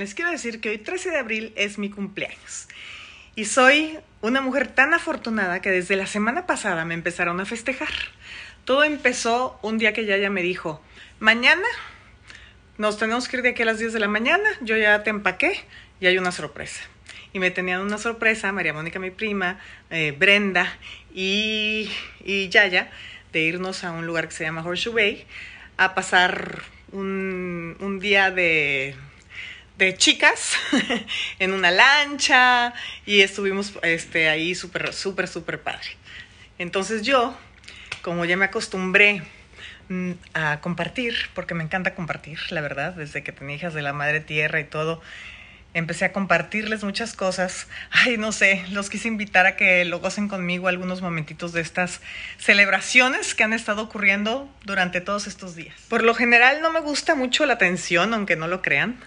Les quiero decir que hoy 13 de abril es mi cumpleaños. Y soy una mujer tan afortunada que desde la semana pasada me empezaron a festejar. Todo empezó un día que Yaya me dijo, mañana nos tenemos que ir de aquí a las 10 de la mañana, yo ya te empaqué y hay una sorpresa. Y me tenían una sorpresa, María Mónica, mi prima, eh, Brenda y, y Yaya, de irnos a un lugar que se llama Horseshoe Bay a pasar un día de, de chicas en una lancha y estuvimos este, ahí súper, súper, súper padre. Entonces yo, como ya me acostumbré mm, a compartir, porque me encanta compartir, la verdad, desde que tenía hijas de la madre tierra y todo, empecé a compartirles muchas cosas. Ay, no sé, los quise invitar a que lo gocen conmigo algunos momentitos de estas celebraciones que han estado ocurriendo durante todos estos días. Por lo general no me gusta mucho la atención, aunque no lo crean.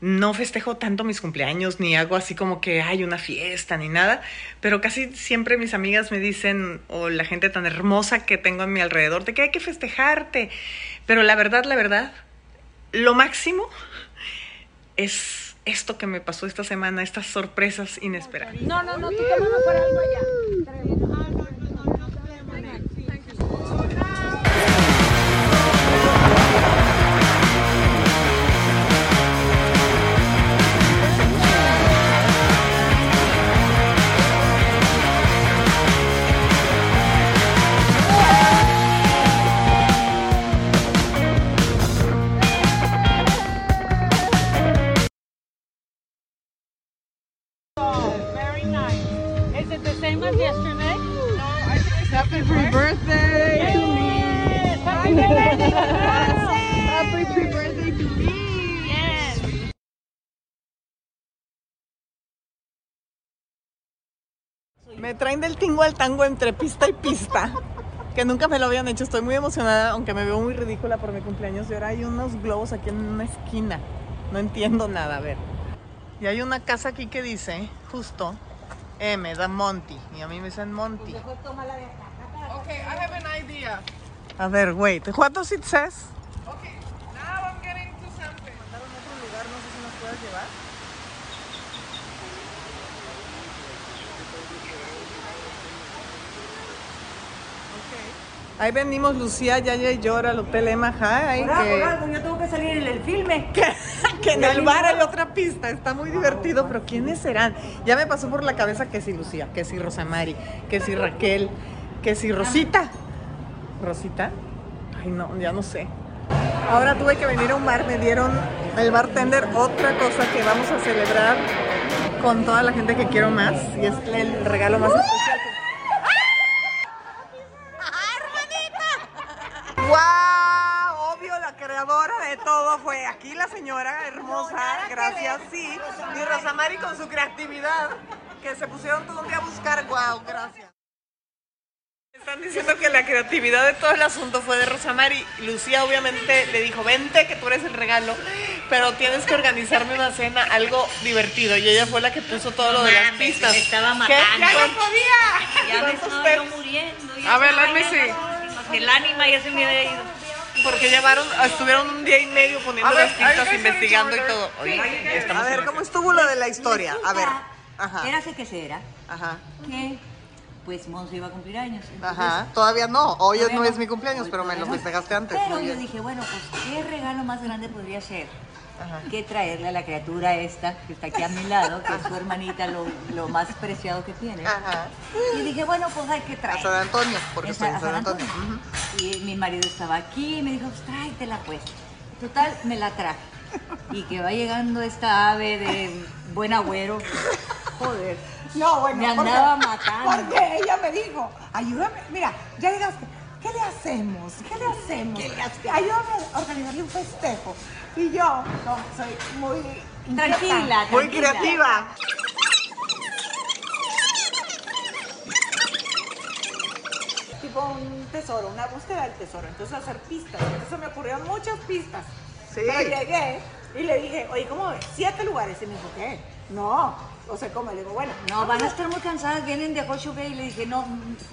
No festejo tanto mis cumpleaños, ni hago así como que hay una fiesta, ni nada, pero casi siempre mis amigas me dicen, o la gente tan hermosa que tengo a mi alrededor, de que hay que festejarte. Pero la verdad, la verdad, lo máximo es esto que me pasó esta semana, estas sorpresas inesperadas. No, no, no, tú por algo allá. Me traen del tingo al tango entre pista y pista, que nunca me lo habían hecho. Estoy muy emocionada, aunque me veo muy ridícula por mi cumpleaños. Y ahora hay unos globos aquí en una esquina. No entiendo nada, a ver. Y hay una casa aquí que dice, justo, M, da Monty. Y a mí me dicen Monty. Okay, I have an idea. A ver, wait, what does it says? Okay, now I'm getting to something. Mandaron a otro lugar, no sé si nos puedas llevar. Ahí venimos Lucía, Yaya y yo al Hotel Emma High. Algo, que- algo, yo tengo que salir en el filme. que en el bar hay otra pista, está muy divertido, pero ¿quiénes serán? Ya me pasó por la cabeza que si Lucía, que si Rosamari, que si Raquel, que si Rosita. ¿Rosita? Ay, no, ya no sé. Ahora tuve que venir a un bar, me dieron el bartender otra cosa que vamos a celebrar con toda la gente que quiero más y es el regalo más especial. Creadora de todo fue aquí la señora hermosa, gracias, sí. Y Rosamari con su creatividad, que se pusieron todo un día a buscar. ¡Wow! Gracias. Están diciendo que la creatividad de todo el asunto fue de Rosamari. Lucía obviamente le dijo, vente que tú eres el regalo, pero tienes que organizarme una cena, algo divertido. Y ella fue la que puso todo lo de las pistas. me estaba ¿Qué? matando. ¡Ya no podía! Ya me ¿Cuántos estaba muriendo. A ver, let me see. El ánima ya se me había ido. Porque llevaron, estuvieron un día y medio poniendo ver, las pistas, ¿hay que investigando y todo. Oye, a ver, ¿cómo estuvo lo de la historia? A ver. Ajá. Érase que será Ajá. que pues Monse iba a cumplir años. Entonces, Ajá. Todavía no. Hoy todavía no es mi cumpleaños, pero me lo festejaste antes. Pero yo dije, bueno, pues qué regalo más grande podría ser Ajá. que traerle a la criatura esta que está aquí a mi lado, que es su hermanita, lo, lo más preciado que tiene. Ajá. Y dije, bueno, pues hay que A traer. San Antonio, porque estoy en San- Antonio. Y mi marido estaba aquí y me dijo, pues tráetela pues. Total, me la traje. Y que va llegando esta ave de buen agüero. Joder. No, bueno, Me porque- andaba matando. Porque ella me dijo, ayúdame, mira, ya llegaste, ¿qué le hacemos? ¿Qué le hacemos? Ayúdame a organizarle un festejo. Y yo, no, soy muy inquieta. Tranquila, Muy tranquila. creativa. Tipo un tesoro, una búsqueda del tesoro. Entonces hacer pistas. Entonces se me ocurrieron muchas pistas. Sí. Pero llegué y le dije, oye, ¿cómo ves? Siete lugares. Y me dijo, ¿qué? No. O sea, ¿cómo? Le digo, bueno. No, van a estar muy cansadas, vienen de Bay y le dije, no,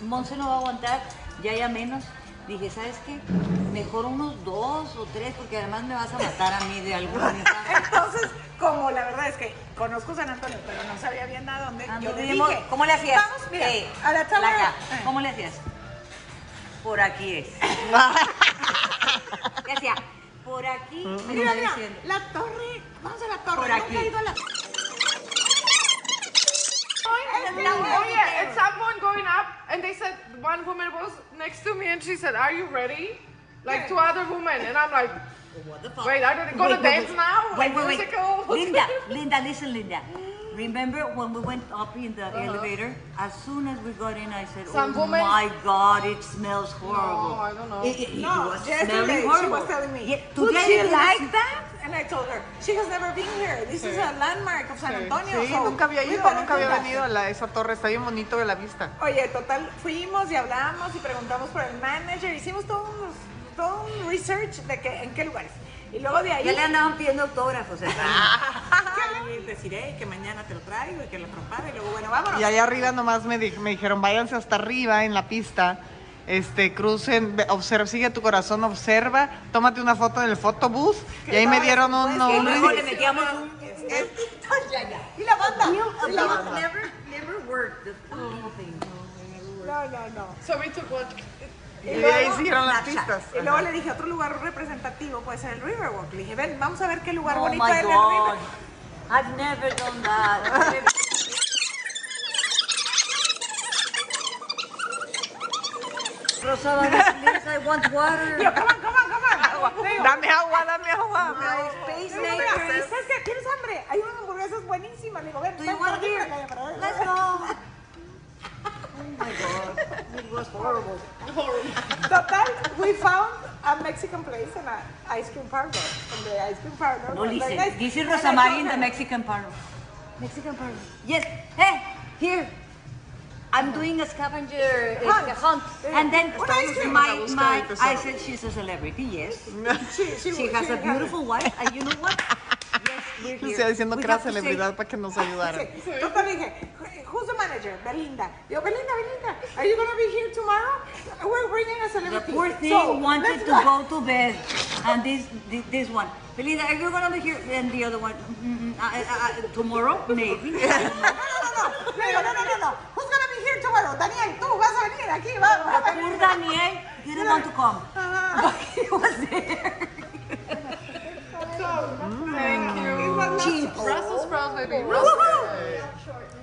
Monse no va a aguantar, ya ya menos. Dije, ¿sabes qué? Mejor unos dos o tres, porque además me vas a matar a mí de algún Entonces, como la verdad es que conozco San Antonio, pero no sabía bien a dónde, Ah, yo le dije, ¿Cómo le hacías? Vamos, mira, Eh, a la tabla. Laca, Eh. ¿Cómo le hacías? Por aquí es. ¿Qué hacía? Por aquí. me Mira, la torre, vamos a la torre, Por nunca aquí. he ido a la Oh yeah, at some point going up, and they said one woman was next to me, and she said, "Are you ready?" Like two other women, and I'm like, What the fuck? "Wait, are they gonna Wait, wait, dance wait. now? Wait, Like wait, wait. musical?" Linda, Linda, listen, Linda. Remember when we went up in the elevator? As soon as we got in, I said, Uh-huh. Some "Oh woman- my God, it smells horrible." No, I don't know. It, it- it No, was yesterday smelling she was telling me, Yeah, would today she like that? And I told her, she has never been here. This is a landmark of San Antonio. Sí, so nunca había ido, nunca había that." venido a la, esa torre. Está bien bonito de la vista. Oye, total, fuimos y hablamos y preguntamos por el manager, hicimos todo un, todo un research de que, en qué lugares. Y luego de ahí, Ya le andaban pidiendo autógrafos. ¿eh? que deciré que mañana te lo traigo y que lo prepare y luego, bueno, vámonos. Y allá arriba nomás me, di- me dijeron, váyanse hasta arriba en la pista, este, crucen, observa, sigue tu corazón, observa, tómate una foto en el photobúth. Y ahí me dieron un... Y luego le metíamos un... Y la banda. Y la banda. Never, never worked the fucking thing. No, no, no. So we took what? y ahí siguieron las pistas. Y luego le dije, otro lugar representativo puede ser el Riverwalk. Le dije, ven, vamos a ver qué lugar Oh bonito en el God. River. I've never done that. I've never- Rosada, please, I want water. Yo, come on, come on, come on. Digo, Dame agua, dame agua. My mira, maker. ¿sabes qué? ¿Tienes hambre? Hay unas hamburguesas buenísimas. Le digo, ven, ven, por aquí. Let's go. Oh my God, it was horrible. Total, we found a Mexican place and an ice cream parlor. And the ice cream parlor No, was very listen. nice. This is Rosamari in the Mexican parlor. Mexican parlor. Yes. Hey, here. I'm doing a scavenger uh, Hunt. hunt. And then Un ice cream. my, my. I said she's a celebrity, yes. She, she, She has a beautiful wife, and you know what? Yes, we're here. Lucía diciendo que era to say- celebridad para que nos ayudara. Sí, total le dije, who's the manager? Belinda. Yo, Belinda, Belinda, are you gonna be here tomorrow? We're bringing a celebrity. The celebrity. poor thing So, wanted to go to bed, and this this, this one. Belinda, are you gonna be here? And the other one, mm, uh, uh, uh, tomorrow, maybe. No, no, no, no. Le no, no, no, no. Here tomorrow? Daniel, tú vas a venir aquí. Va, va a Poor venir. Daniel didn't want to come. Ajá. He was there. Thank It you. was Cheap. Brussels sprouts, baby.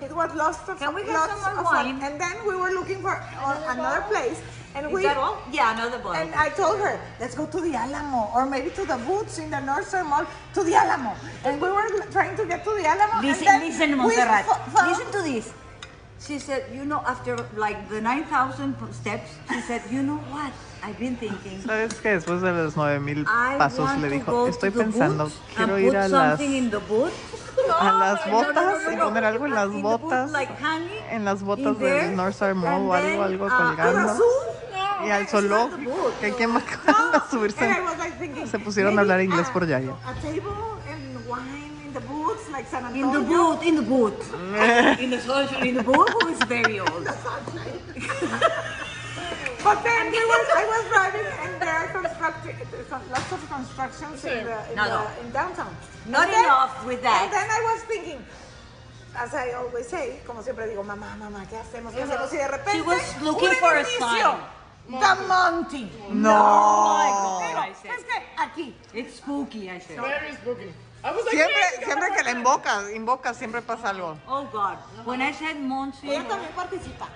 It was lots of Can we get lots some more of fun. wine? And then we were looking for uh, another place, and Is we that all? Yeah, another bottle. And I told her, let's go to the Alamo, or maybe to the Boots in the Nordstrom Mall, to the Alamo. And we were trying to get to the Alamo. Listen, and then listen, we Montserrat. fo- found- Listen to this. She said, you know, after like the 9,000 steps, she said, you know what? I've been thinking. ¿Sabes que Después de los 9000 I pasos le dijo, estoy pensando, quiero ir a las, a las botas y poner algo en las botas, en las botas del North Star Mall o algo, algo uh, colgando. Y al zoológico, que quién a subirse. Se pusieron a hablar inglés por Yaya. A table and wine in the boots, like San In Antonio. the boot, in the boot. in the sunshine, in the boot who is very old. But then we were, I was driving and there are constructi- lots of constructions in, the, in, No, the, no. in downtown. Not And then- enough with that. And then I was thinking, as I always say, como siempre digo, mamá, mamá, ¿qué hacemos? ¿Qué hacemos? Y de repente, She was looking un for a edificio. The Monty. No. Oh my God, I Es que aquí. It's spooky, I said. Very spooky. I was like, Siempre, "Yes, siempre que la invocas, invocas, siempre pasa algo. Oh God. When I said Monty, Ella también participa.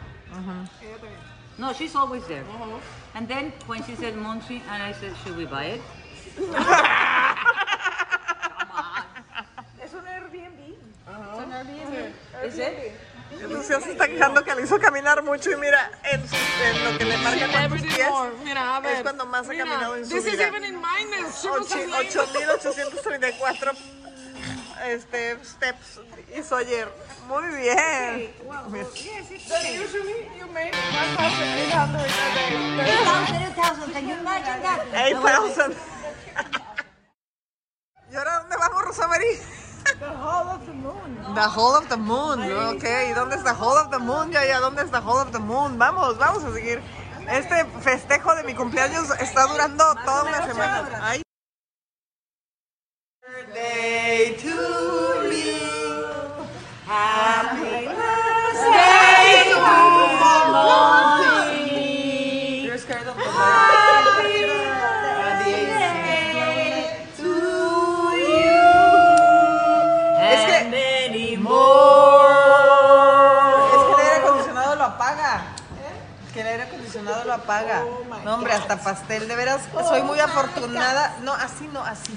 Ella también. no, she's always there. And then when she said Monty, and I said, should we buy it? Es un Airbnb. Es un Airbnb. Is it? Lucía se está quejando que le hizo caminar mucho y mira, en, su- en lo que le marca did pies. Mira, a ver. es cuando más ha Mira, caminado en su This is vida. even in minus. She was Ocho- like, 8.834 este, steps hizo ayer. Muy bien. Then usually you made 1,800 a day. 8,000, 8,000. Can you imagine that? 8,000. ¿Y ahora dónde vamos, Rosa María? The Hall of the The Hall of the Moon. Ok, ¿y dónde está Hall of the Moon? Ya, ya, ¿dónde está Hall of the Moon? Vamos, vamos a seguir este festejo de mi cumpleaños está durando toda una semana. Lo apaga. No, hombre, hasta pastel. De veras, soy muy afortunada. No, así no, así.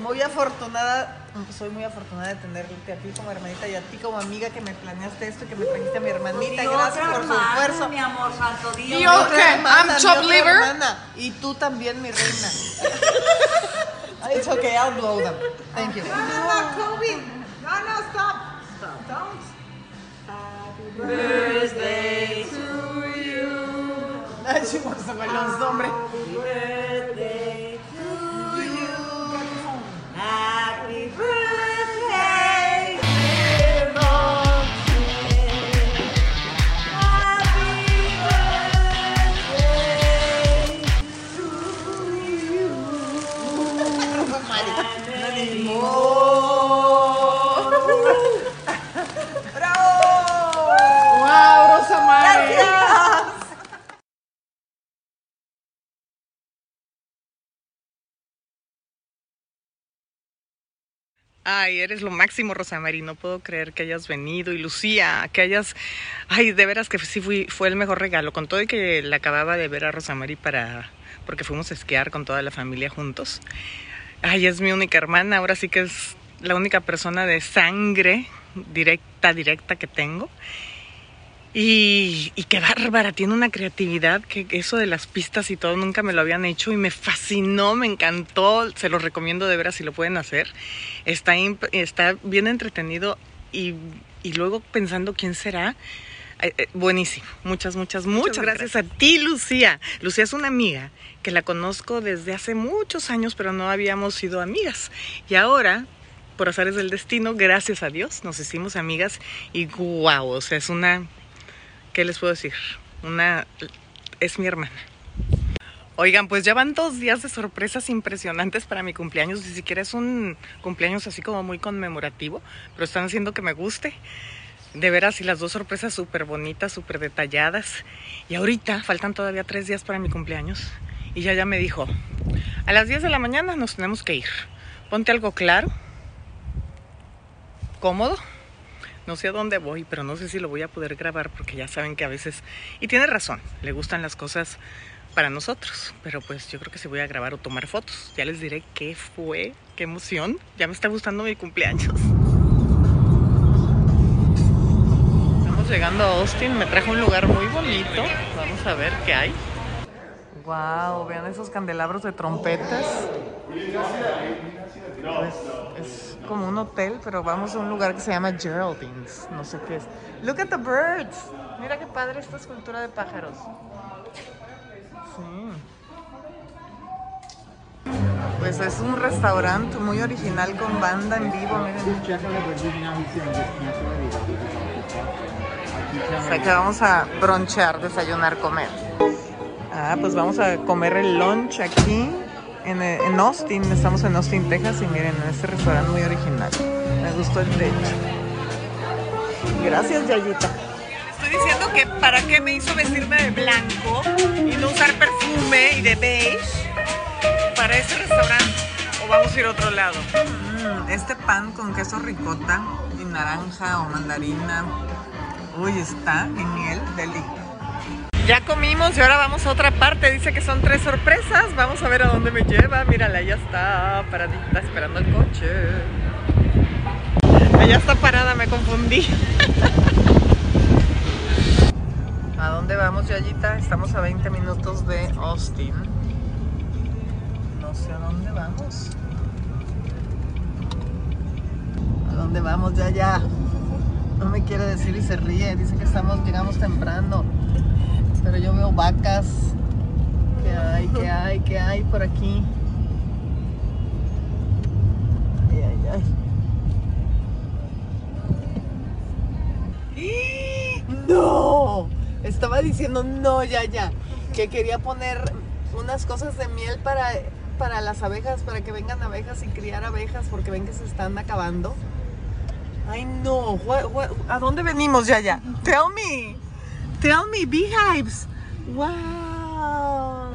Muy afortunada, soy muy afortunada de tenerte a ti como hermanita y a ti como amiga que me planeaste esto y que me trajiste a mi hermanita. Y Gracias por su hermana, esfuerzo. Mi amor, santo Dios. Y yo- hermana, I'm mi chop liver. hermana. Y tú también, mi reina. It's okay, I'll blow them. Thank you. No, no, Kobe. No, no, stop. Stop. Don't. Birthday to you. Ay, chicos, me los nombres. Ay, eres lo máximo, Rosa Mari. No puedo creer que hayas venido. Y Lucía, que hayas. Ay, de veras que sí fui, fue el mejor regalo. Con todo y que la acababa de ver a Rosa Mari para. porque fuimos a esquiar con toda la familia juntos. Ay, es mi única hermana. Ahora sí que es la única persona de sangre directa, directa que tengo. Y, y qué bárbara, tiene una creatividad que eso de las pistas y todo nunca me lo habían hecho y me fascinó, me encantó, se los recomiendo de veras si lo pueden hacer. Está, está bien entretenido y, y luego pensando quién será. Eh, eh, buenísimo, muchas, muchas, muchas, gracias, a ti, Lucía. Lucía es una amiga que la conozco desde hace muchos años, pero no habíamos sido amigas. Y ahora, por azares del destino, gracias a Dios, nos hicimos amigas y guau, o sea, es una ¿Qué les puedo decir? Una es mi hermana. Oigan, pues ya van dos días de sorpresas impresionantes para mi cumpleaños. Ni siquiera es un cumpleaños así como muy conmemorativo, pero están haciendo que me guste. De veras, y las dos sorpresas súper bonitas, súper detalladas. Y ahorita faltan todavía tres días para mi cumpleaños. Y ya ya me dijo, a las 10 de la mañana nos tenemos que ir. Ponte algo claro, cómodo. No sé a dónde voy, pero no sé si lo voy a poder grabar porque ya saben que a veces... Y tiene razón, le gustan las cosas para nosotros, pero pues yo creo que si voy a grabar o tomar fotos. Ya les diré qué fue, qué emoción. Ya me está gustando mi cumpleaños. Estamos llegando a Austin, me trajo un lugar muy bonito. Vamos a ver qué hay. Wow, vean esos candelabros de trompetas. Es como un hotel, pero vamos a un lugar que se llama Geraldine's. No sé qué es. Look at the birds. Mira qué padre esta escultura de pájaros. Sí. Pues es un restaurante muy original con banda en vivo, miren. O sea que vamos a bronchear, desayunar, comer. Ah, pues vamos a comer el lunch aquí en, en Austin. Estamos en Austin, Texas y miren, en este restaurante muy original. Me gustó el techo. Gracias, Yayita. Estoy diciendo que para qué me hizo vestirme de blanco y no usar perfume y de beige para este restaurante. O vamos a ir a otro lado. Mm, este pan con queso ricota y naranja o mandarina. Uy, está genial, deli. Ya comimos y ahora vamos a otra parte. Dice que son tres sorpresas. Vamos a ver a dónde me lleva. Mírala, ya está paradita esperando el coche. Allá está parada, me confundí. ¿A dónde vamos, Yayita? Estamos a 20 minutos de Austin. No sé a dónde vamos. ¿A dónde vamos, Yaya? No me quiere decir y se ríe. Dice que estamos, llegamos temprano. Pero yo veo vacas. ¿Qué hay? ¿Qué hay? ¿Qué hay por aquí? Ay, ay, ay. ¡No! Estaba diciendo no, ya, ya. que quería poner unas cosas de miel para, para las abejas, para que vengan abejas y criar abejas, porque ven que se están acabando. Ay, no. What- what- ¿A dónde venimos, Yaya? Tell me. Tell me, beehives. Wow.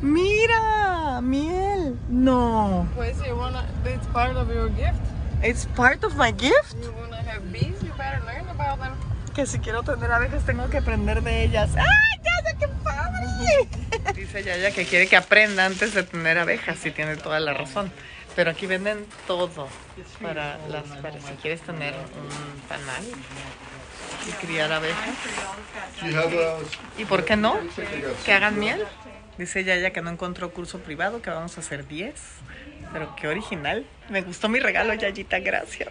Mira, miel. No. Pues you wanna, it's part of your gift. It's part of my gift. You wanna have bees, you better learn about them. Que si quiero tener abejas tengo que aprender de ellas. ¡Ay, Yaya, qué padre! Dice Yaya que quiere que aprenda antes de tener abejas y tiene toda la razón. Pero aquí venden todo para las para si quieres tener un panal y criar abejas. ¿Y por qué no? Que hagan miel. Dice Yaya que no encontró curso privado, que vamos a hacer 10. Pero qué original. Me gustó mi regalo, Yayita, gracias.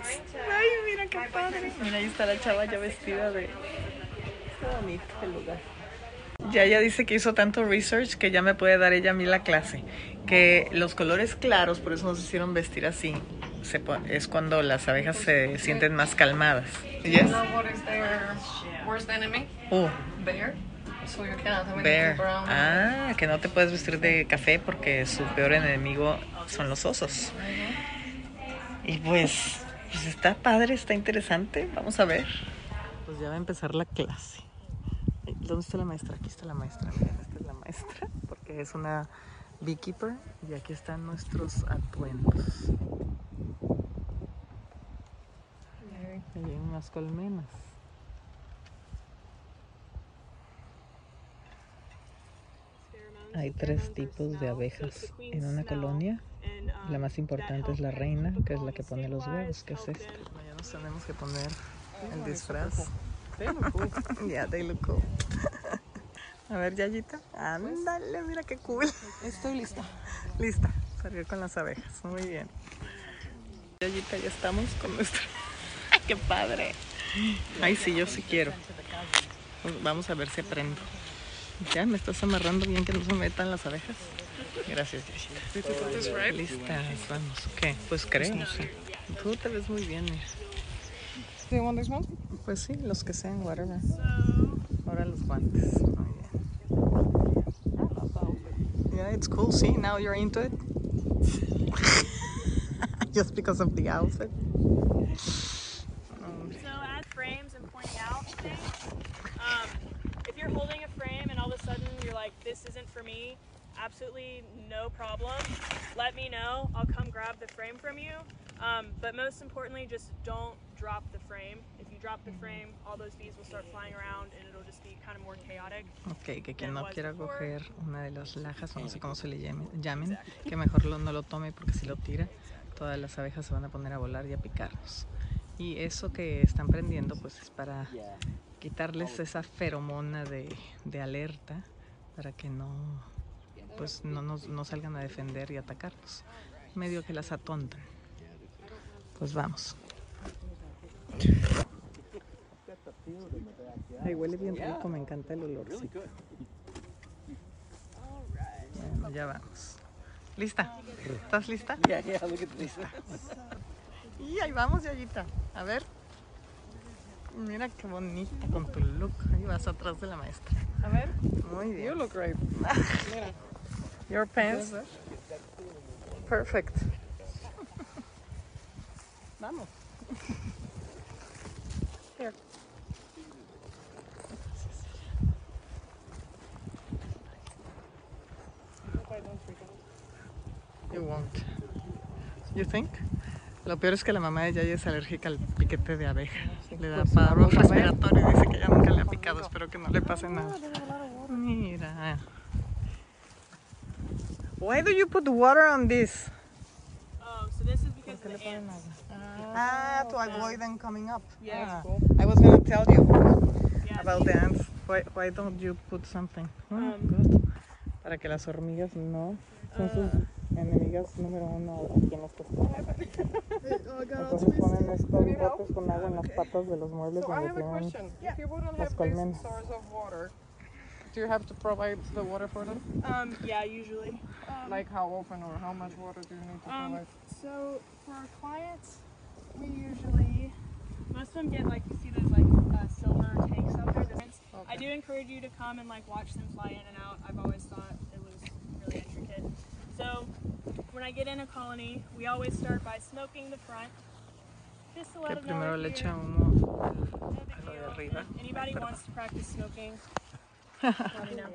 Ay, mira qué padre. Mira, ahí está la chava ya vestida de... Qué bonito el lugar. Yaya dice que hizo tanto research que ya me puede dar ella a mí la clase. Que los colores claros, por eso nos hicieron vestir así, se es cuando las abejas se sienten más calmadas. Yes? Uh, Bear. Bear. Ah, que no te puedes vestir de café porque su peor enemigo son los osos. Y pues, pues está padre, está interesante. Vamos a ver. Pues ya va a empezar la clase. ¿Dónde está la maestra? Aquí está la maestra. Miren, esta es la maestra porque es una beekeeper y aquí están nuestros atuendos. Y hay unas colmenas. Hay tres tipos de abejas en una colonia. La más importante es la reina, que es la que pone los huevos, que es esta. Ya nos tenemos que poner el disfraz. Ya, they look cool. A ver, Yayita. Ándale, mira qué cool. Estoy lista. Lista, salir con las abejas. Muy bien. Yayita, ya estamos con nuestra. ¡Ay, qué padre! Ay, sí, yo sí quiero. Pues Vamos a ver si aprendo. Ya, me estás amarrando bien que no se metan las abejas. Gracias, Yayita. Listas, vamos. ¿Qué? Pues creo, sí. Tú te ves muy bien, mira. Do you want this one? Pues sí, los que sean, whatever. Ahora los guantes. Muy bien. Yeah, it's cool. See, now you're into it. Just because of the outfit. So add frames and pointing out things. Um, if you're holding a frame and all of a sudden you're like, this isn't for me, absolutely no problem. Let me know. I'll come grab the frame from you. Um, but most importantly, just don't drop the frame. If you drop the frame, all those bees will start flying around and it'll just be kind of more chaotic. Ok, que quien no quiera coger una de las lajas, no sé cómo se le llame- llamen, que mejor lo- no lo tome porque si lo tira, todas las abejas se van a poner a volar y a picarnos. Y eso que están prendiendo, pues es para quitarles esa feromona de, de alerta para que no, pues no, nos- no salgan a defender y atacarnos. Medio que las atontan. Pues vamos. Ay, huele bien rico, me encanta el. Bueno, ya vamos. ¿Lista? ¿Estás lista? Lista. Y ahí vamos, Yayita. A ver. Mira qué bonita con tu look. Ahí vas atrás de la maestra. A ver. Muy bien. You look great. Mira. Your pants. Perfect. Vamos. Here. You won't. You think? Lo peor es que la mamá de Yaya es alérgica al piquete de abeja. Le da paro respiratorio y dice que ya nunca le ha picado. Espero que no le pase nada. Mira. Why do you put water on this? Oh, so this is because of the ants. Ah, to avoid them coming up. Yeah. Ah, I was going to tell you Yeah, about the ants. Why, why don't you put something? Ah, Um, good. Para que las hormigas no son sus enemigas número uno aquí en esta Entonces ponen estos botes con agua en las patas de los muebles So I donde have a tienen question. If you wouldn't las colmenas. source of water, do you have to provide the water for them? Um, yeah, usually. Like how often or how much water do you need to Um, provide? so for our clients, we usually most of them get like you see those like uh, silver tanks out there. This- I do encourage you to come and like watch them fly in and out. I've always thought it was really intricate. So when I get in a colony, we always start by smoking the front. Just to let Que them primero le echa humo a lo de arriba. Anybody wants to practice smoking? let me know.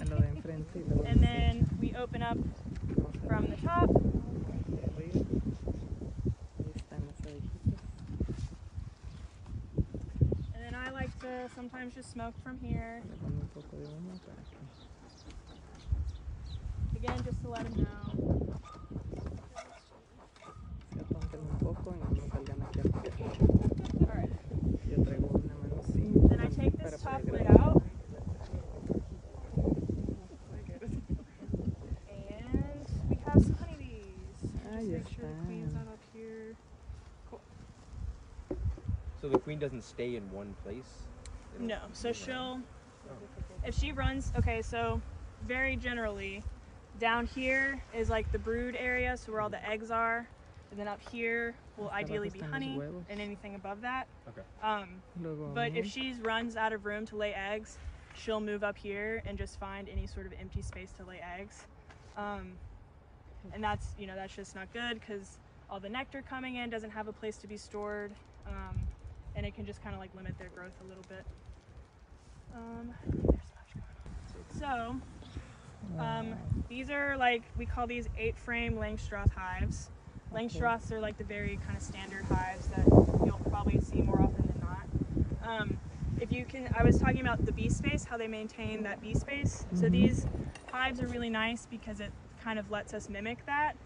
a lo de enfrente y luego And then we open up from the top. de arriba. Ahí están las abejitas. And then I like to sometimes just smoke from here. Le pongo un poco de humo para que Again, just to let them know. un poco y no me salgan aquí afuera. Yo traigo una mano así. Then I take this top lid out. And we have some honeybees. Ahí Just make sure the queen's not up here. So the queen doesn't stay in one place? They don't No, so she'll, around? if she runs, okay, so very generally, down here is like the brood area, so where all the eggs are. And then up here will ideally be honey, and anything above that. Okay. Um, But if humo. she runs out of room to lay eggs, she'll move up here and just find any sort of empty space to lay eggs. Um, and that's you know that's just not good because all the nectar coming in doesn't have a place to be stored, um, and it can just kind of like limit their growth a little bit. Um, there's so much going on. So um, these are like we call these eight-frame Langstroth hives. Langstroths are like the very kind of standard hives that you'll probably see more often than not. Um, if you can, I was talking about the bee space, how they maintain that bee space. So these hives are really nice because it kind of lets us mimic that.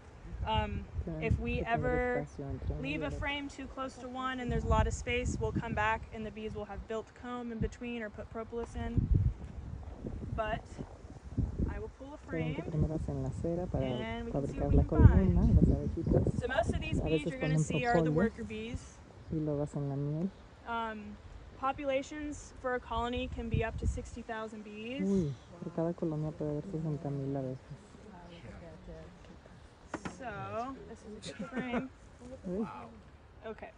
Um, if we ever espacio entre uno leave a frame too close to one and there's a lot of space, we'll come back and the bees will have built comb in between or put propolis in. But will pull a que frame. primero la cera para And we fabricar la we can find. colmena, las abejitas, So most of these A bees veces you're going to ponen see are the propóleo. worker bees. y luego hacen la miel. Um, populations for a colony can be up to 60,000 bees. Uy, por cada colonia puede haber 60 mil abejas. So this is a good frame. Uy. Okay,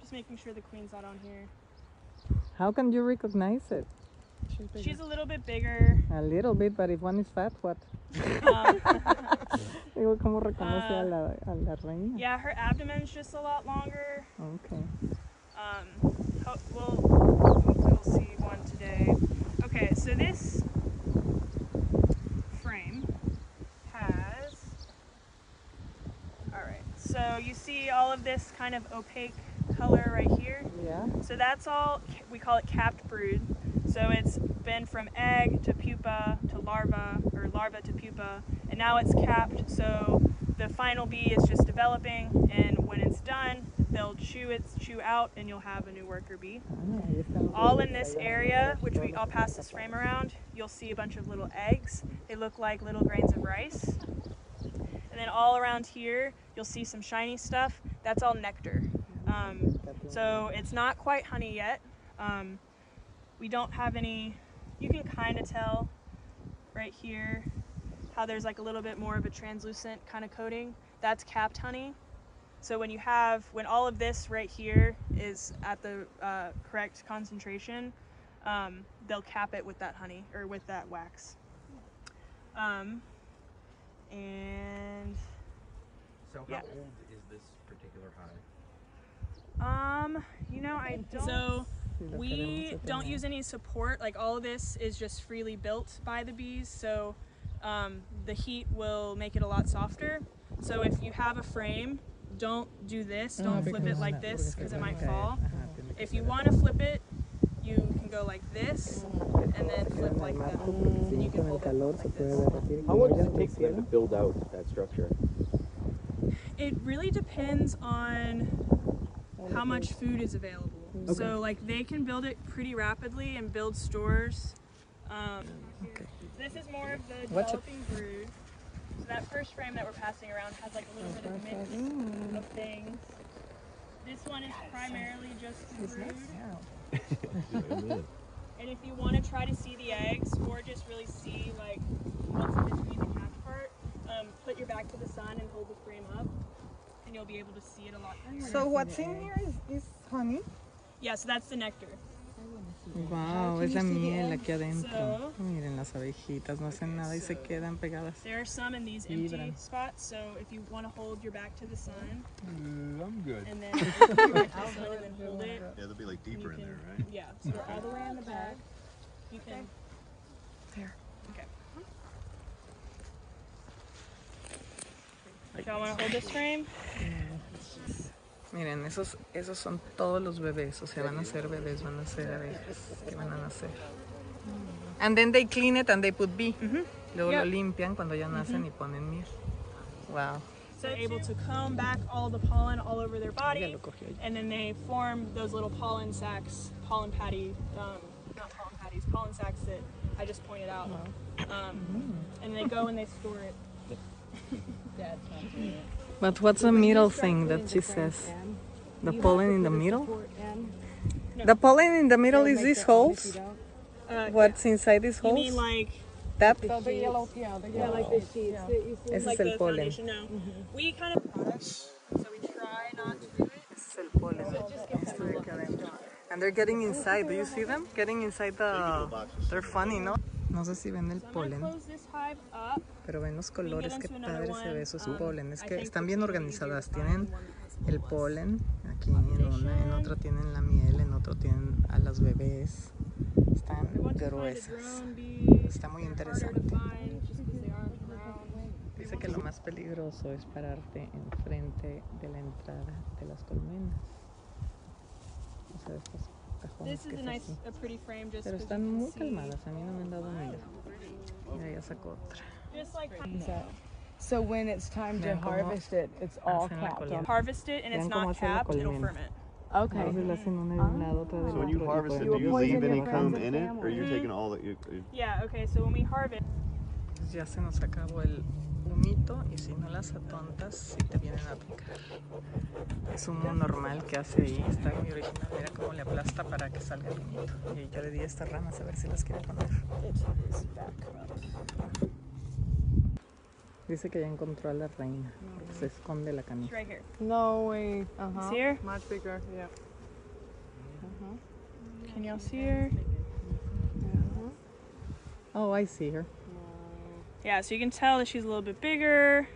just making sure the queen's not on here. How can you recognize it? She's a little bit bigger. A little bit, but if one is fat, what? Um, Digo, ¿cómo reconoce a, la, a la reina? yeah, her abdomen's just a lot longer. Okay. Um, ho- we'll, hopefully we'll see one today. Okay, so this frame has. Alright, so you see all of this kind of opaque color right here? Yeah. So that's all, we call it capped brood. So it's been from egg to pupa to larva, or larva to pupa, and now it's capped. So the final bee is just developing, and when it's done, they'll chew it, chew out, and you'll have a new worker bee. All in this area, which we, I'll pass this frame around, you'll see a bunch of little eggs. They look like little grains of rice. And then all around here, you'll see some shiny stuff. That's all nectar. Um, so it's not quite honey yet. Um, we don't have any, you can kind of tell right here how there's like a little bit more of a translucent kind of coating. That's capped honey. So when you have, when all of this right here is at the uh, correct concentration, um, they'll cap it with that honey or with that wax. Um, and So how Yeah. old is this particular hive? um, you know, I don't. So Sí, lo queremos we don't use any support. Like all of this is just freely built by the bees. So um, the heat will make it a lot softer. So if you have a frame, don't do this. Don't flip it like this because it might caer. fall. Ajá, tiene If you want to flip it, you can go like this and then flip like that. marco And you can con hold it like this. How long does it take for them to build out that structure? It really depends on how much food is available. So like they can build it pretty rapidly and build stores. Um, Okay. This is more of the What's it- developing brood. So that first frame that we're passing around has like a little bit of mix Mm. of things. This one is primarily just the brood. And if you want to try to see the eggs or just really see like what's in between the catch part, um, put your back to the sun and hold the frame up, and you'll be able to see it a lot clearer. So what's in here is, is honey. Yeah, so that's the nectar. Wow, es la miel aquí adentro. So- Miren las abejitas, no hacen nada y se quedan pegadas. There are some in these empty Vibran. spots, so if you want to hold your back to the sun uh, I'm good. and then back to the sun and then hold it, Yeah, they'll be like deeper in there, right? yeah, so they're all the way in the back. You can. There. Okay. Y'all want to hold this frame? Miren, esos, esos son todos los bebés, o sea, van a ser bebés, van a ser abejas que van a nacer. And then they clean it and they put bee. Mhm. Luego lo Yep. limpian cuando ya nacen y ponen miel. Wow. So they're able to comb back all the pollen all over their body, lo cogió ella. and then they form those little pollen sacs, pollen patty, um, not pollen patties, pollen sacs that I just pointed out. Um, and they go and they store it. Dad's not doing it. But what's the middle thing that she says? The pollen in the middle? The pollen in the middle is these holes? Uh, What's inside these You holes? mean like That? So the yellow, yeah, the yellow. like the sheets that you see? Ese like es el the polen. foundation? No. We kind of so we try not to do it. Ese es el polen. Esto de aquí adentro. And they're getting inside. Do you see them? Getting inside the... They're funny, ¿no? No sé si ven el polen, pero ven los colores, qué padre se ve eso es Um, polen. Es que están bien organizadas. Tienen el polen aquí en una, en otra tienen la miel, en otro tienen a las bebés. Están gruesas. Está muy interesante. Dice que lo más peligroso es pararte enfrente de la entrada de las colmenas. O sea, cajones que es nice, así. a pretty frame just Pero 'cause están muy calmadas, a mí no me han dado miedo. Mira, ya sacó otra. Like So when it's time to harvest it, it's all hacen capped colmena. on. harvest it and it's not hacen capped, it'll ferment. Okay. Entonces la hacen una de un lado, otra del So when you harvest it, do you leave any comb in it, or you're taking all that you? you- Yeah, okay, so when we harvest, ya se nos acabó el humito y si no las atontas, sí te vienen a picar. Es un humo normal que hace ahí, está muy original. Mira cómo le aplasta para que salga el humito. Y yo le di a estas ranas a ver si las quiere poner. Dice que ya encontró a la reina, porque se esconde la camisa. right here. No way. Uh huh. See her? Much bigger. Yeah. Can y'all see her? Oh, I see her. Yeah, so you can tell that she's a little bit bigger.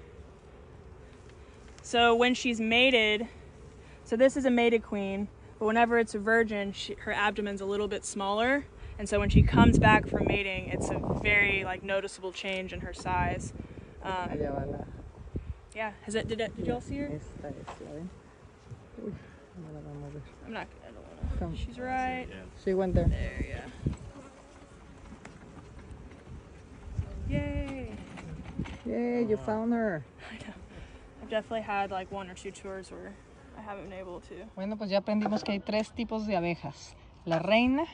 So when she's mated, so this is a mated queen, but whenever it's a virgin, she, her abdomen's a little bit smaller, and so when she comes back from mating, it's a very like noticeable change in her size. Um, Allá va la... yeah, has it? Did it, did y'all see her? Esta es la ven. Uy, no la vamos a ver. I'm not. I don't wanna. She's right She went there. there. Yeah. Yay! Yay, you found her. I know. I've definitely had like one or two tours where I haven't been able to. Bueno, pues ya aprendimos que hay tres tipos de abejas. La reina,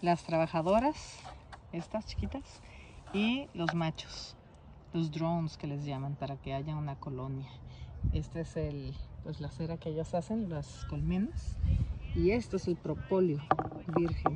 las trabajadoras, estas chiquitas, y los machos, los drones que les llaman para que haya una colonia. Este es el, pues la cera que ellos hacen, las colmenas, y esto es el propóleo virgen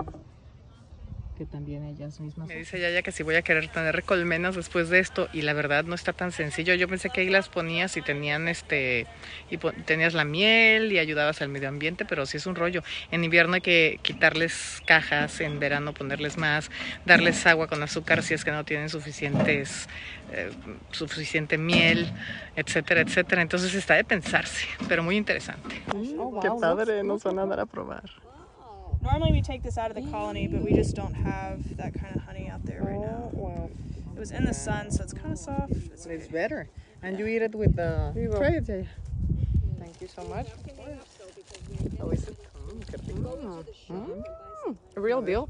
que también ellas mismas. Me dice Yaya que si voy a querer tener colmenas después de esto y la verdad no está tan sencillo. Yo pensé que ahí las ponías y tenían este y tenías la miel y ayudabas al medio ambiente, pero sí es un rollo. En invierno hay que quitarles cajas, en verano ponerles más, darles agua con azúcar si es que no tienen suficientes eh, suficiente miel, etcétera, etcétera. Entonces está de pensarse, pero muy interesante. Qué padre, nos van a dar a probar. Normally we take this out of the colony, but we just don't have that kind of honey out there right now. Wow. It was in the sun, so it's kind of soft. It's It's better. And you eat it with the... you go. Try it, Thank you so much. How is it? Mm, qué rico. Real deal.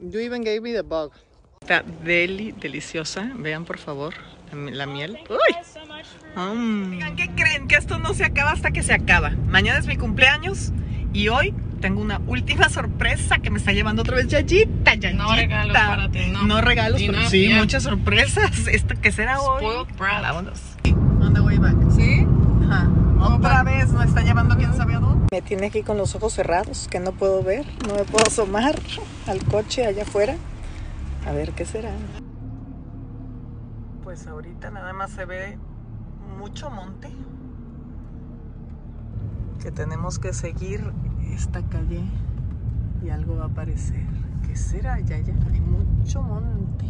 You even gave me the bug. Está deli, deliciosa. Vean, por favor, la, mi- la miel. Thank you Uy. guys so much for Mm. Oigan, ¿qué creen? Que esto no se acaba hasta que se acaba. Mañana es mi cumpleaños y hoy tengo una última sorpresa que me está llevando otra vez Yayita. Yayita. No regalos para ti, no. No regalos, pero nada, sí, muchas sorpresas. ¿Esto qué será hoy? Spoiled brat. Vámonos. On the way back. ¿Sí? Ajá. Otra vez nos está llevando quién sabe a dónde. Me tiene aquí con los ojos cerrados, que no puedo ver, no me puedo asomar al coche allá afuera. A ver qué será. Pues ahorita nada más se ve mucho monte. Que tenemos que seguir esta calle y algo va a aparecer. ¿Qué será, Yaya? Hay mucho monte.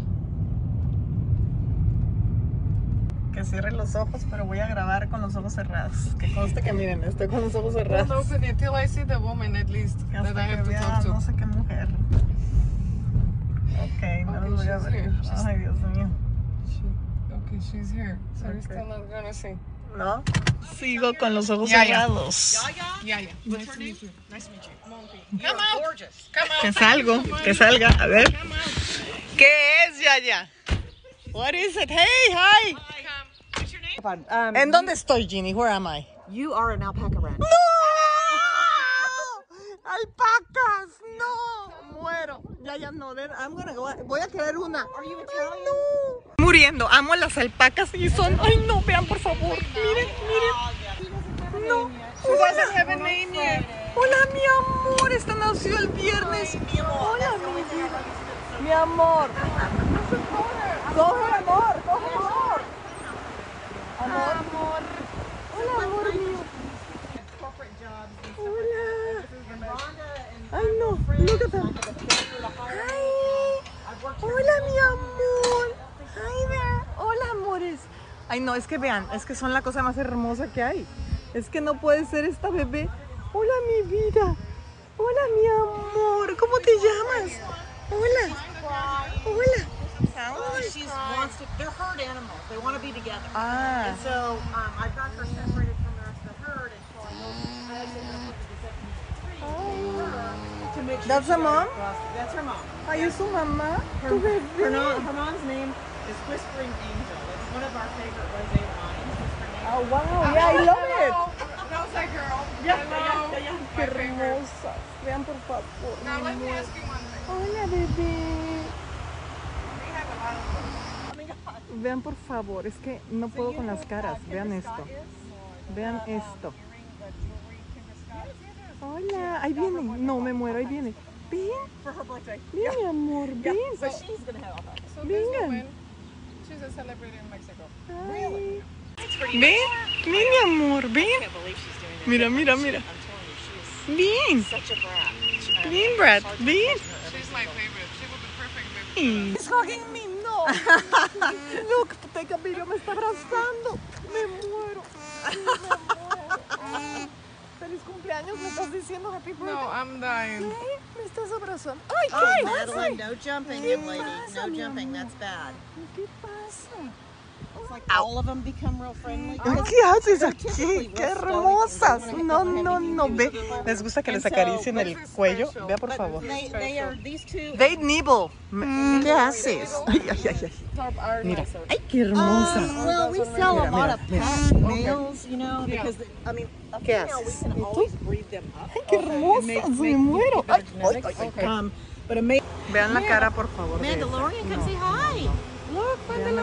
Que cierre los ojos, pero voy a grabar con los ojos cerrados. Que conste que miren, estoy con los ojos Don't cerrados. open it till I see the woman at least that Hasta I que have to talk to. no sé qué mujer. Ok, no Okay, los voy a. She's- Ay, Dios mío. She, okay, she's here. So Okay. still not gonna see. ¿No? Sigo con los ojos Ya, ya. cerrados. Yeah, yeah. Nice to meet you. You're gorgeous. Que salgo, que salga. A ver. ¿Qué es, Yaya? What is it? Hey, hi. Um, ¿En dónde estoy, Ginny? Where am I? you are an alpaca rat. ¡No! ¡Alpacas! ¡No! Muero. Ya, ya no. then I'm gonna go- Voy a querer una. Ay, no. Muriendo. Amo las alpacas y son. Ay, no, vean, por favor. Miren, miren. No. doesn't have a name yet. Hola, mi amor. Esta nació el viernes. Hola, mi vida. Mi amor. Coge, amor. Coge, amor. Amor. Hola, amor mío. Hola. Ay, no. Look at them. Ay. Hola, mi amor. Amores. Ay, no, es que vean, es que son la cosa más hermosa que hay. Es que no puede ser esta bebé. Hola, mi vida. Hola, mi amor. ¿Cómo te llamas? Hola. Hola. She wants to. They're herd animals. They want to be together. Ah. And so um, I've got her separated from the rest of the herd, and so I know I her to make sure That's she a doesn't mom? cross- That's her mom. Su mamá. Tu Her, no- her mom's name is Whispering Angel. One of our favorite rosé wines. Whispering Angel. Oh, wow. Yeah, I love it. How's that girl? Yeah, Hello. yeah, yeah, yeah. Qué My hermosas. Vean, por favor. Now let me ask you one thing. Hola, bebé. We have a lot of Vean, por favor. Es que no puedo con las caras. Vean esto. Vean esto. Hola. Ahí viene. No, me muero. Ahí viene. Ven. Her. Ven, mi amor. Ven. So she's gonna have alpaca. So this Venga. woman, she's a celebrity in Mexico. Ay. Ven. Ven, mi amor. Ven. Mira, mira, mira. Ven. Ven, Brad. Ven. She's my favorite. She would be perfect with He's hugging me, no. Look, take a video, me está abrazando. Me muero. Me muero. Feliz cumpleaños, me estás diciendo happy birthday. No, I'm dying. ¿Qué? Me estás abrazando. Ay, Oh, ¿qué Madeline, no jumping, ¿Qué young lady. pasa, No jumping. That's bad. ¿Qué pasa? It's like all of them become real friendly. Ay, ¿Qué haces aquí? ¡Qué hermosas! No, no, no, ve. ¿Les gusta que les acaricien el cuello? Vea, por favor. They, nibble. ¿Qué haces? Ay, ay, ay, ay. Mira. Ay, qué hermosa. Well, we sell a lot of pet males, you know, because I mean, ¿Qué haces? can always breed them up. Ay, qué hermosas. Me muero. Ay, ay, ay. Um, Vean la cara, por favor. Mandalorian, come say hi. Look, Vean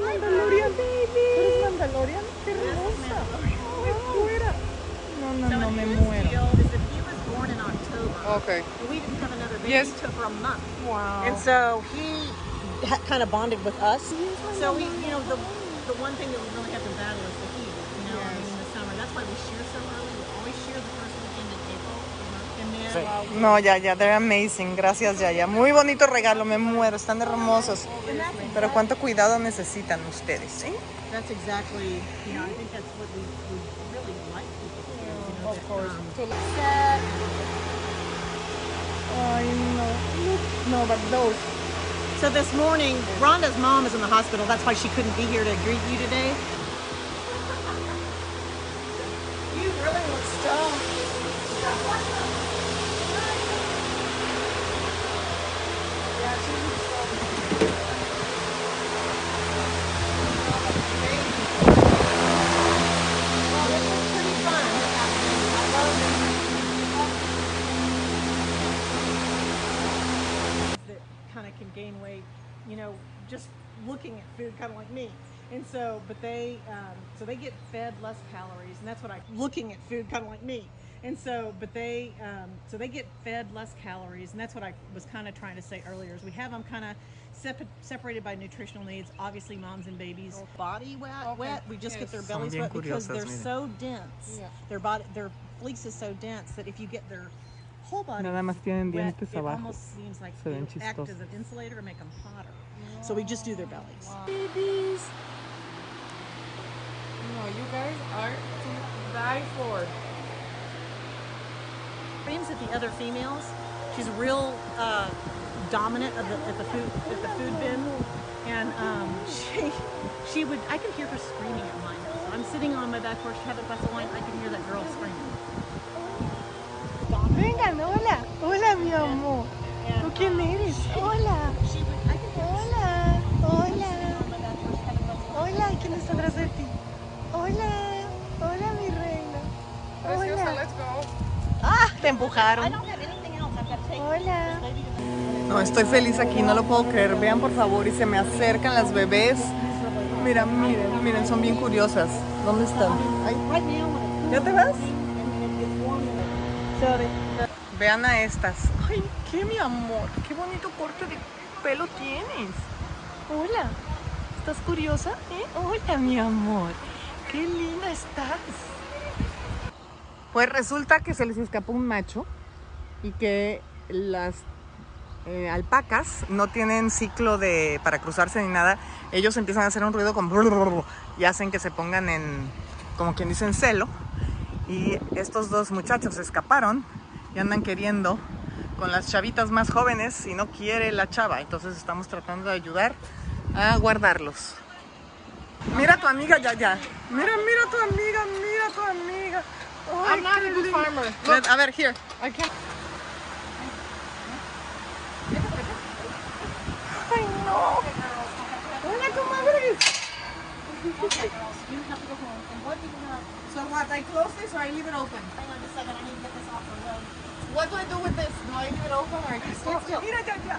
la cara. Ay, Mandalorian. ¿Tú eres Mandalorian? Qué hermosa. Ay, fuera. No, no, no, me muero. Is that he was born in October. Okay. and We didn't have another baby Yes. until for a month. Wow. And so he ha- kind of bonded with us. So we, you know, the the one thing that we really have to battle is the heat. You know, I mean, in the summer. That's why we shear so early. Then No, ya, ya, they're amazing. Gracias, ya, ya. Muy bonito regalo, me muero. Están hermosos. Pero cuánto cuidado necesitan ustedes, ¿eh? that's exactly, you know, I think that's what we, we really like people to do. You know, Of course. um. Ay, no. No, but those. So this morning, Rhonda's mom is in the hospital. That's why she couldn't be here to greet you today. You really look stoned. Kind of can gain weight, you know, just looking at food, kind of like me. And so, but they, um, so they get fed less calories, and that's what I looking at food, kind of like me. And so, but they, um, so they get fed less calories, and that's what I was kind of trying to say earlier. Is we have them kind of sep- separated by nutritional needs. Obviously, moms and babies, body wet, Okay. wet. We just get their bellies wet because they're so dense. Yeah. Their body, their fleece is so dense that if you get their whole body. Nada más tienen wet, dientes it abajo. almost seems like Se ven it'll act chistosos. as an insulator and make them hotter. So we just do their bellies. No, you guys are to die for. Screams at the other females. She's real uh, dominant of the, at the food at the food bin, and um, she she would I can hear her screaming at mine. So I'm sitting on my back porch having a glass of wine. I can hear that girl screaming. Vengan, hola. Hola, mi amor. And, ¿Tú quién eres? Hola. She would I can hear Hola. Hola. sitting on my back porch having a glass of wine. Hola. ¿Quién está atrás de ti? Hola. Hola, mi reina. Preciosa, let's go. Ah, te I empujaron. take Hola. No, estoy feliz aquí, no lo puedo creer. Vean por favor y se me acercan las bebés. Mira, miren, miren, son bien curiosas. ¿Dónde están? Ay, when it's ¿Ya te vas? Vean a estas. Ay, qué mi amor, qué bonito corte de pelo tienes. Hola, ¿estás curiosa? ¿Eh? Hola, mi amor, qué linda estás. Pues resulta que se les escapó un macho y que las eh, alpacas no tienen ciclo de para cruzarse ni nada. Ellos empiezan a hacer un ruido con y hacen que se pongan en, como quien dice, en celo. Y estos dos muchachos se escaparon y andan queriendo con las chavitas más jóvenes y no quiere la chava. Entonces estamos tratando de ayudar a guardarlos. Mira a tu amiga ya, ya. Mira, mira a tu amiga, mira a tu amiga. I'm not a good farmer. Look, A ver, here. I can't. Ay, no. Hola, comadres. Okay, girls, you have to go home. And what do you want? So what? I close this or I leave it open? Hang on a second. I need to get this off the road. What do I do with this? Do I leave it open or I just? Mira ya, ya.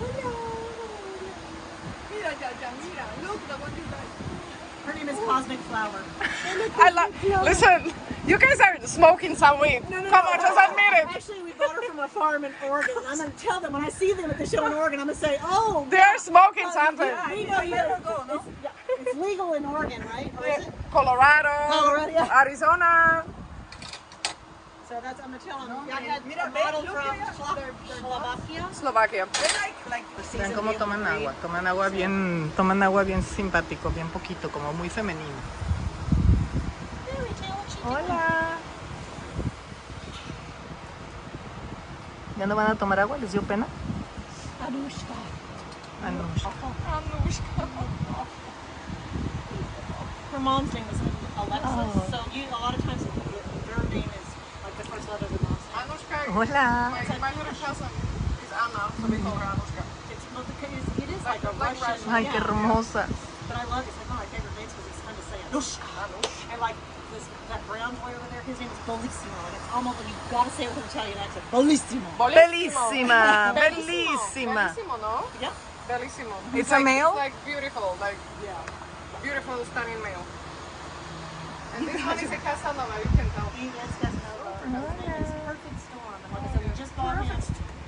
Mira Her name is Cosmic Flower. I love. Listen, you guys are smoking some weed. Come on, just admit it. Actually, we bought her from a farm in Oregon. I'm going to tell them when I see them at the show in Oregon, I'm going to say, oh, They're smoking something. yeah, we know you it's, yeah, it's legal in Oregon, right? Or? Colorado, Colorado. Arizona. So that's, I'm to tell them. I had a model from Slovakia. Slovakia. Vean cómo toman agua. Toman agua bien, toman agua bien simpático, bien poquito, como muy femenino. Hola. ¿Ya no van a tomar agua? ¿Les dio pena? Anushka. Anushka. Her mom's name was Alexis. So you, a lot of Anushka. Hola. My, my little cousin is Anna, so we call her Anushka. It's, well, the, it is, it is like, a Like Russian. Ay, qué yeah. hermosa. But I love it. It's like one of my favorite names because it's fun to say Anushka. And like this, that brown boy over there, his name is Bellissimo. And it's almost like you've got to say it with an Italian accent. Bellissimo. Bellissima, bellissima. Bellissimo, no? Yeah. Bellissimo. It's a like, male? It's like beautiful, like Yeah. beautiful, stunning male. And this one is a Casanova, you can tell. He is Casanova. Her husband is Perfect Storm. And like I said, we just got him.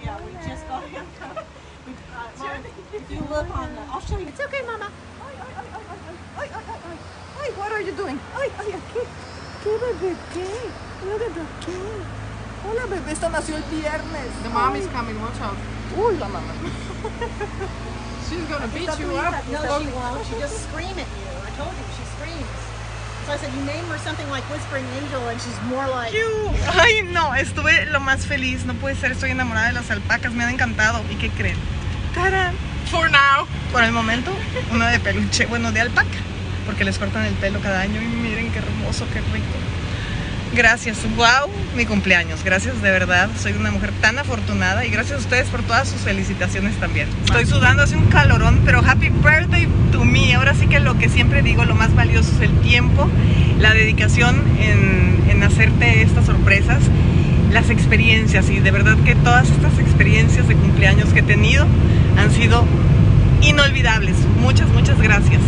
Yeah, we just got him. we, uh, Mom, if you look on the, I'll show you. It's okay, Mama. Ay, ay, ay, ay. Ay, what are you doing? Ay, ay, aquí. ¿Qué bebé? ¿Qué? Hola, bebé, ¿qué? Hola, bebé, esta nació el viernes. The mom is coming, watch out. Uy, la mamá. She's gonna beat you up. No, she won't. She just scream at you. I told you, she screams. So I said, you name her something like Whispering Angel, and she's more like. Ay, no, estuve lo más feliz. No puede ser, estoy enamorada de las alpacas. Me han encantado. ¿Y qué creen? ¡Tarán! For now. Por el momento, una de peluche, bueno, de alpaca. Porque les cortan el pelo cada año. Y miren qué hermoso, qué rico. Gracias, wow, mi cumpleaños. Gracias de verdad. Soy una mujer tan afortunada y gracias a ustedes por todas sus felicitaciones también. Estoy sudando, hace un calorón, pero happy birthday to me. Ahora sí que lo que siempre digo, lo más valioso es el tiempo, la dedicación en, en hacerte estas sorpresas, las experiencias y de verdad que todas estas experiencias de cumpleaños que he tenido han sido inolvidables. Muchas, muchas gracias.